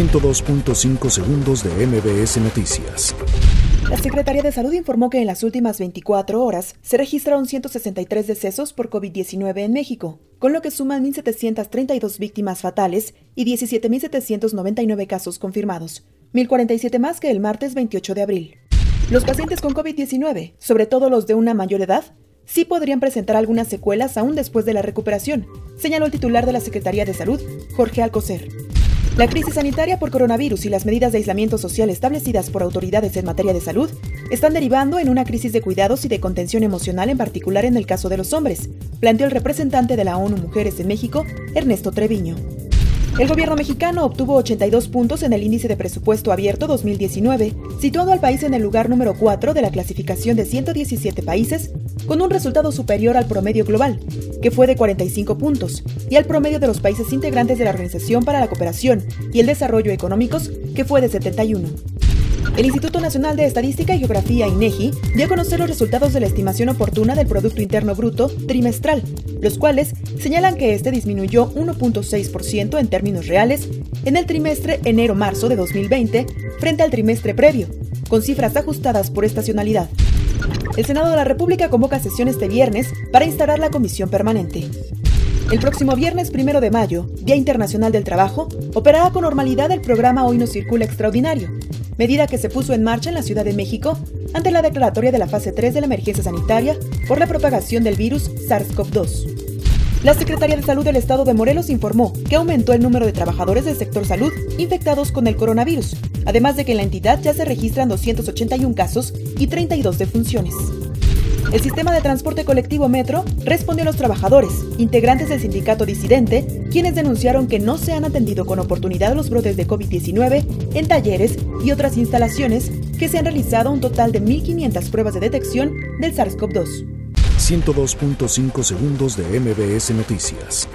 102.5 segundos de MBS Noticias. La Secretaría de Salud informó que en las últimas 24 horas se registraron 163 decesos por COVID-19 en México, con lo que suman 1.732 víctimas fatales y 17.799 casos confirmados, 1.047 más que el martes 28 de abril. Los pacientes con COVID-19, sobre todo los de una mayor edad, sí podrían presentar algunas secuelas aún después de la recuperación, señaló el titular de la Secretaría de Salud, Jorge Alcocer. La crisis sanitaria por coronavirus y las medidas de aislamiento social establecidas por autoridades en materia de salud están derivando en una crisis de cuidados y de contención emocional en particular en el caso de los hombres, planteó el representante de la ONU Mujeres en México, Ernesto Treviño. El gobierno mexicano obtuvo 82 puntos en el índice de presupuesto abierto 2019, situando al país en el lugar número 4 de la clasificación de 117 países, con un resultado superior al promedio global, que fue de 45 puntos, y al promedio de los países integrantes de la Organización para la Cooperación y el Desarrollo Económicos, que fue de 71. El Instituto Nacional de Estadística y Geografía, INEGI, dio a conocer los resultados de la estimación oportuna del Producto Interno Bruto trimestral, los cuales señalan que este disminuyó 1.6% en términos reales en el trimestre enero-marzo de 2020 frente al trimestre previo, con cifras ajustadas por estacionalidad. El Senado de la República convoca sesión este viernes para instalar la comisión permanente. El próximo viernes primero de mayo, Día Internacional del Trabajo, operará con normalidad el programa Hoy no circula extraordinario, medida que se puso en marcha en la Ciudad de México ante la declaratoria de la fase 3 de la emergencia sanitaria por la propagación del virus SARS-CoV-2. La Secretaría de Salud del Estado de Morelos informó que aumentó el número de trabajadores del sector salud infectados con el coronavirus, además de que en la entidad ya se registran 281 casos y 32 defunciones. El sistema de transporte colectivo Metro respondió a los trabajadores, integrantes del sindicato disidente, quienes denunciaron que no se han atendido con oportunidad los brotes de COVID-19 en talleres y otras instalaciones que se han realizado un total de 1.500 pruebas de detección del SARS-CoV-2. 102.5 segundos de MBS Noticias.